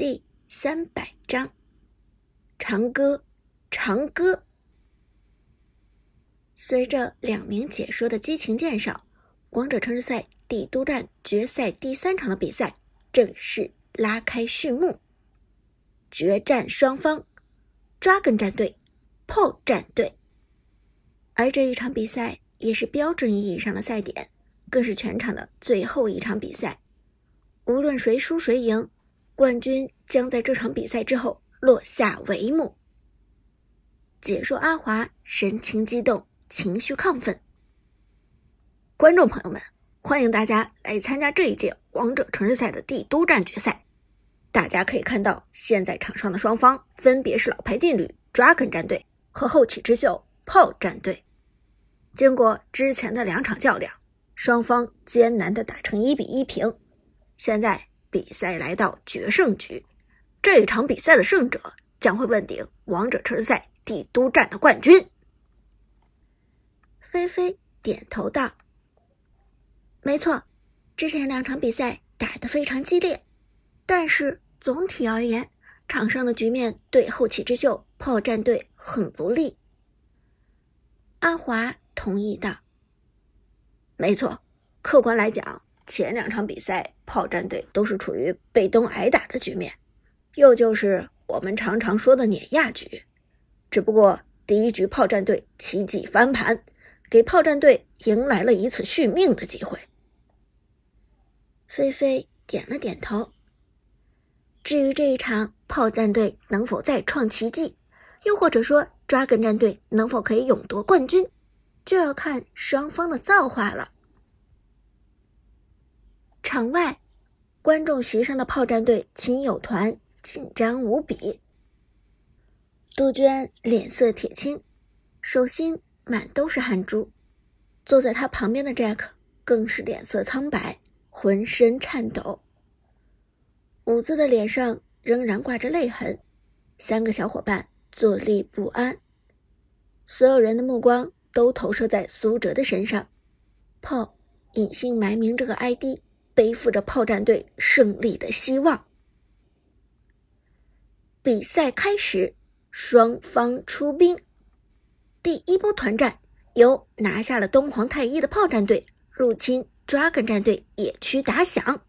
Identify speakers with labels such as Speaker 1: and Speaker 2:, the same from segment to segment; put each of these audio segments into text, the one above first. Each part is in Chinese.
Speaker 1: 第三百章，长歌，长歌。随着两名解说的激情介绍，王者城市赛帝都站决赛第三场的比赛正式拉开序幕。决战双方，Dragon 战队，PO 战队。而这一场比赛也是标准意义上的赛点，更是全场的最后一场比赛。无论谁输谁赢。冠军将在这场比赛之后落下帷幕。解说阿华神情激动，情绪亢奋。观众朋友们，欢迎大家来参加这一届王者城市赛的帝都站决赛。大家可以看到，现在场上的双方分别是老牌劲旅 Dragon 战队和后起之秀 Paul 战队。经过之前的两场较量，双方艰难的打成一比一平。现在。比赛来到决胜局，这场比赛的胜者将会问鼎王者城市赛帝都站的冠军。菲菲点头道：“没错，之前两场比赛打得非常激烈，但是总体而言，场上的局面对后起之秀炮战队很不利。”阿华同意道：“没错，客观来讲。”前两场比赛，炮战队都是处于被动挨打的局面，又就是我们常常说的碾压局。只不过第一局炮战队奇迹翻盘，给炮战队迎来了一次续命的机会。菲菲点了点头。至于这一场炮战队能否再创奇迹，又或者说 Dragon 战队能否可以勇夺冠军，就要看双方的造化了。场外，观众席上的炮战队亲友团紧张无比。杜鹃脸色铁青，手心满都是汗珠。坐在他旁边的 Jack 更是脸色苍白，浑身颤抖。伍兹的脸上仍然挂着泪痕，三个小伙伴坐立不安。所有人的目光都投射在苏哲的身上。炮隐姓埋名这个 ID。背负着炮战队胜利的希望。比赛开始，双方出兵。第一波团战由拿下了东皇太一的炮战队入侵 Dragon 战队野区打响。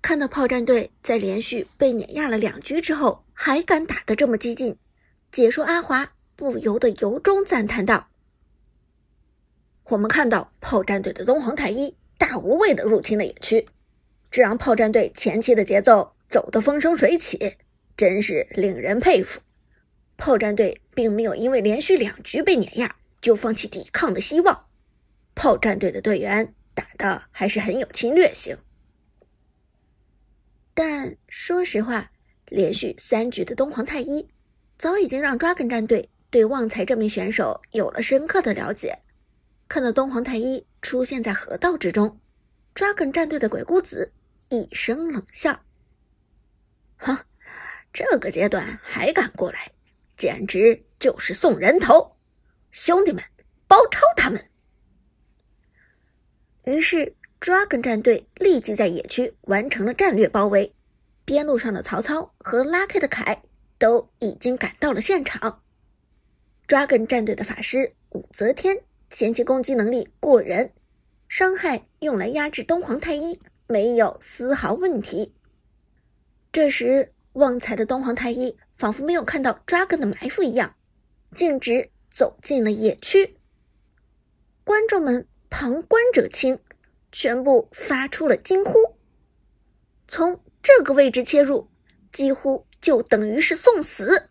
Speaker 1: 看到炮战队在连续被碾压了两局之后还敢打得这么激进，解说阿华不由得由衷赞叹道：“我们看到炮战队的东皇太一。”大无畏的入侵了野区，这让炮战队前期的节奏走得风生水起，真是令人佩服。炮战队并没有因为连续两局被碾压就放弃抵抗的希望，炮战队的队员打的还是很有侵略性。但说实话，连续三局的东皇太一早已经让 Dragon 战队对旺财这名选手有了深刻的了解。看到东皇太一出现在河道之中，Dragon 战队的鬼谷子一声冷笑：“哼，这个阶段还敢过来，简直就是送人头！兄弟们，包抄他们！”于是，Dragon 战队立即在野区完成了战略包围，边路上的曹操和 Lucky 的凯都已经赶到了现场。Dragon 战队的法师武则天。前期攻击能力过人，伤害用来压制东皇太一没有丝毫问题。这时，旺财的东皇太一仿佛没有看到 Dragon 的埋伏一样，径直走进了野区。观众们旁观者清，全部发出了惊呼。从这个位置切入，几乎就等于是送死。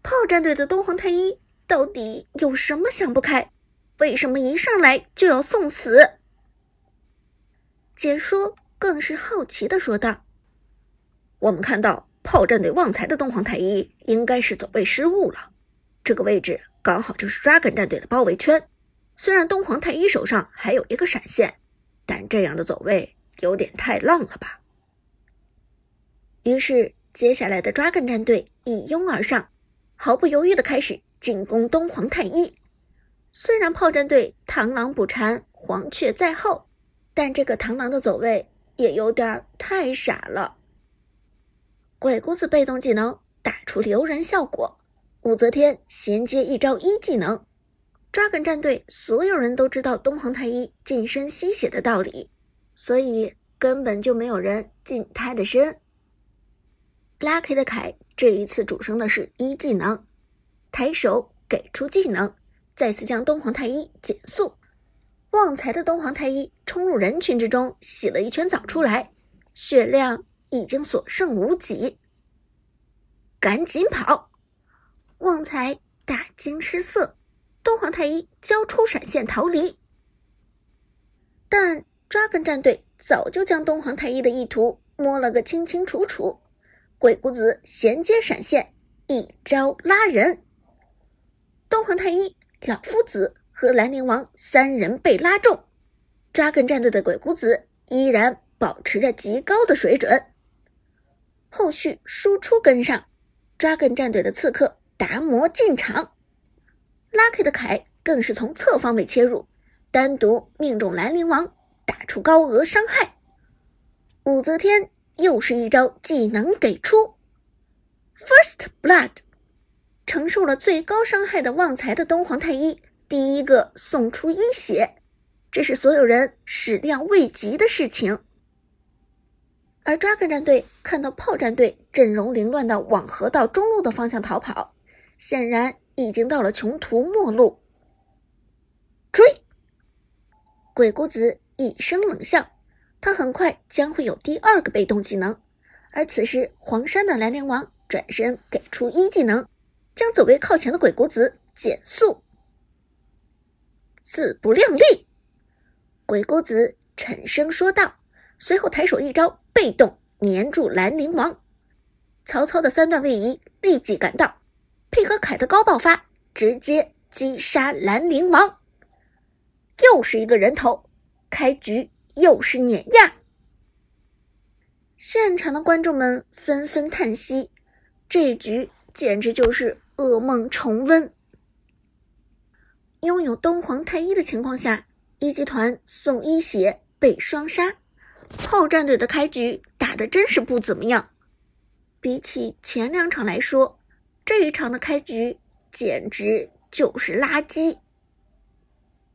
Speaker 1: 炮战队的东皇太一到底有什么想不开？为什么一上来就要送死？解说更是好奇的说道：“我们看到炮战队旺财的东皇太一应该是走位失误了，这个位置刚好就是 Dragon 战队的包围圈。虽然东皇太一手上还有一个闪现，但这样的走位有点太浪了吧？”于是，接下来的 Dragon 战队一拥而上，毫不犹豫的开始进攻东皇太一。虽然炮战队螳螂捕蝉，黄雀在后，但这个螳螂的走位也有点太傻了。鬼谷子被动技能打出留人效果，武则天衔接一招一技能。Dragon 战队所有人都知道东皇太一近身吸血的道理，所以根本就没有人近他的身。Lucky 的凯这一次主升的是一技能，抬手给出技能，再次将东皇太一减速。旺财的东皇太一冲入人群之中，洗了一圈澡出来，血量已经所剩无几。赶紧跑！旺财大惊失色，东皇太一交出闪现逃离。但 Dragon 战队早就将东皇太一的意图摸了个清清楚楚。鬼谷子衔接闪现，一招拉人，东皇太一、老夫子。和兰陵王三人被拉中，扎根战队的鬼谷子依然保持着极高的水准。后续输出跟上，扎根战队的刺客达摩进场，Lucky 的凯更是从侧方位切入，单独命中兰陵王，打出高额伤害。武则天又是一招技能给出，First Blood，承受了最高伤害的旺财的东皇太一。第一个送出一血，这是所有人始料未及的事情。而抓客战队看到炮战队阵容凌乱的往河道中路的方向逃跑，显然已经到了穷途末路。追！鬼谷子一声冷笑，他很快将会有第二个被动技能。而此时，黄山的兰陵王转身给出一技能，将走位靠前的鬼谷子减速。自不量力，鬼谷子沉声说道，随后抬手一招，被动粘住兰陵王。曹操的三段位移立即赶到，配合凯的高爆发，直接击杀兰陵王。又是一个人头，开局又是碾压。现场的观众们纷纷叹息，这局简直就是噩梦重温。拥有东皇太一的情况下，一集团送一血被双杀，炮战队的开局打的真是不怎么样。比起前两场来说，这一场的开局简直就是垃圾。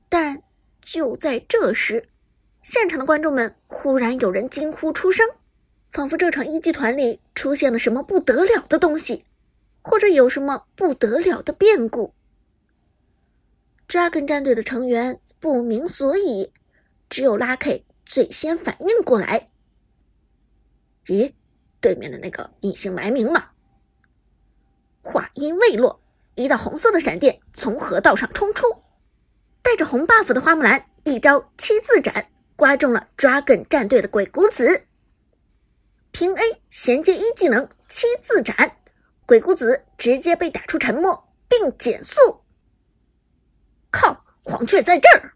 Speaker 1: 但就在这时，现场的观众们忽然有人惊呼出声，仿佛这场一集团里出现了什么不得了的东西，或者有什么不得了的变故。Dragon 战队的成员不明所以，只有 Lucky 最先反应过来。咦，对面的那个隐姓埋名了？话音未落，一道红色的闪电从河道上冲出，带着红 buff 的花木兰一招七字斩，刮中了 Dragon 战队的鬼谷子。平 A 衔接一技能七字斩，鬼谷子直接被打出沉默并减速。靠！黄雀在这儿，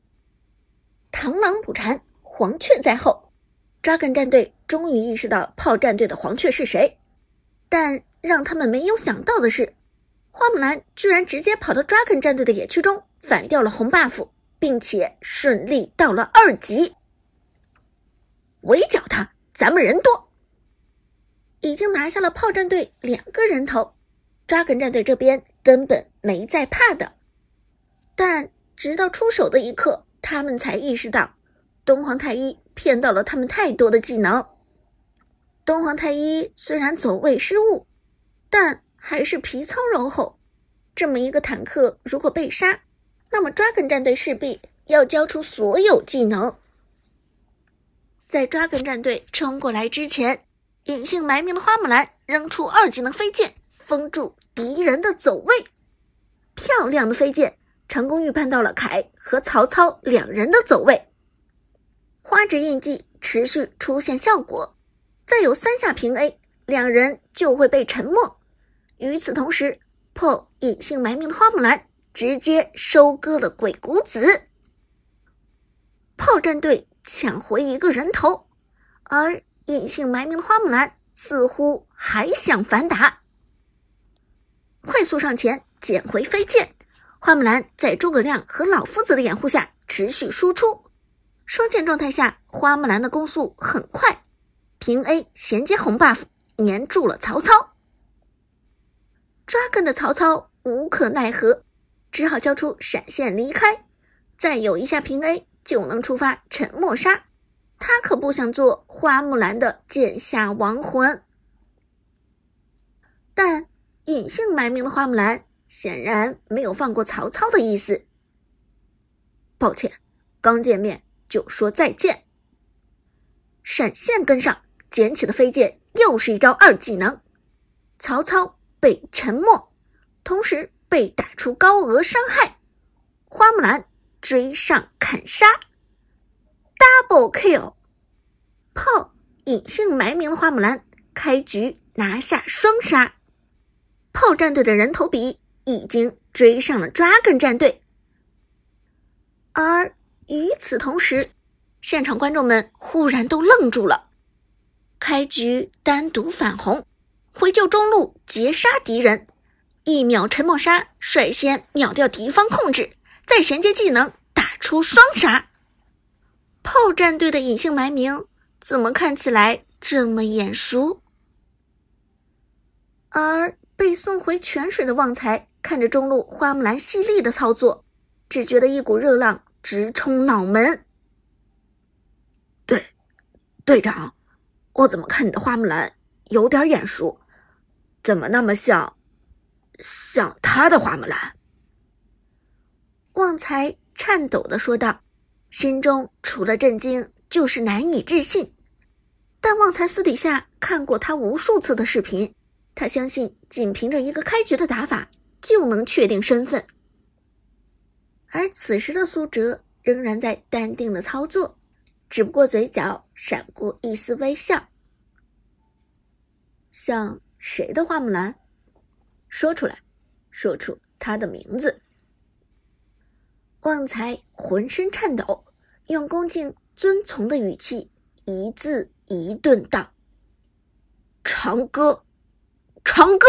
Speaker 1: 螳螂捕蝉，黄雀在后。抓根战队终于意识到炮战队的黄雀是谁，但让他们没有想到的是，花木兰居然直接跑到抓根战队的野区中反掉了红 buff，并且顺利到了二级。围剿他，咱们人多，已经拿下了炮战队两个人头，抓根战队这边根本没在怕的。但直到出手的一刻，他们才意识到，东皇太一骗到了他们太多的技能。东皇太一虽然走位失误，但还是皮糙肉厚。这么一个坦克，如果被杀，那么 Dragon 战队势必要交出所有技能。在 Dragon 战队冲过来之前，隐姓埋名的花木兰扔出二技能飞剑，封住敌人的走位。漂亮的飞剑。成功预判到了凯和曹操两人的走位，花指印记持续出现效果，再有三下平 A，两人就会被沉默。与此同时，破隐姓埋名的花木兰直接收割了鬼谷子，炮战队抢回一个人头，而隐姓埋名的花木兰似乎还想反打，快速上前捡回飞剑。花木兰在诸葛亮和老夫子的掩护下持续输出，双剑状态下，花木兰的攻速很快，平 A 衔接红 buff，粘住了曹操。抓根的曹操无可奈何，只好交出闪现离开。再有一下平 A 就能触发沉默杀，他可不想做花木兰的剑下亡魂。但隐姓埋名的花木兰显然没有放过曹操的意思。抱歉，刚见面就说再见。闪现跟上，捡起的飞剑又是一招二技能，曹操。被沉默，同时被打出高额伤害。花木兰追上砍杀，double kill。炮隐姓埋名的花木兰开局拿下双杀。炮战队的人头比已经追上了 Dragon 战队，而与此同时，现场观众们忽然都愣住了。开局单独反红。回救中路，截杀敌人，一秒沉默杀，率先秒掉敌方控制，再衔接技能打出双杀。炮战队的隐姓埋名，怎么看起来这么眼熟？而被送回泉水的旺财看着中路花木兰犀利的操作，只觉得一股热浪直冲脑门。
Speaker 2: 队队长，我怎么看你的花木兰有点眼熟？怎么那么像，像他的花木兰？
Speaker 1: 旺财颤抖的说道，心中除了震惊就是难以置信。但旺财私底下看过他无数次的视频，他相信仅凭着一个开局的打法就能确定身份。而此时的苏哲仍然在淡定的操作，只不过嘴角闪过一丝微笑，
Speaker 2: 像。谁的花木兰？说出来，说出他的名字。
Speaker 1: 旺财浑身颤抖，用恭敬遵从的语气一字一顿道：“
Speaker 2: 长歌，长歌。”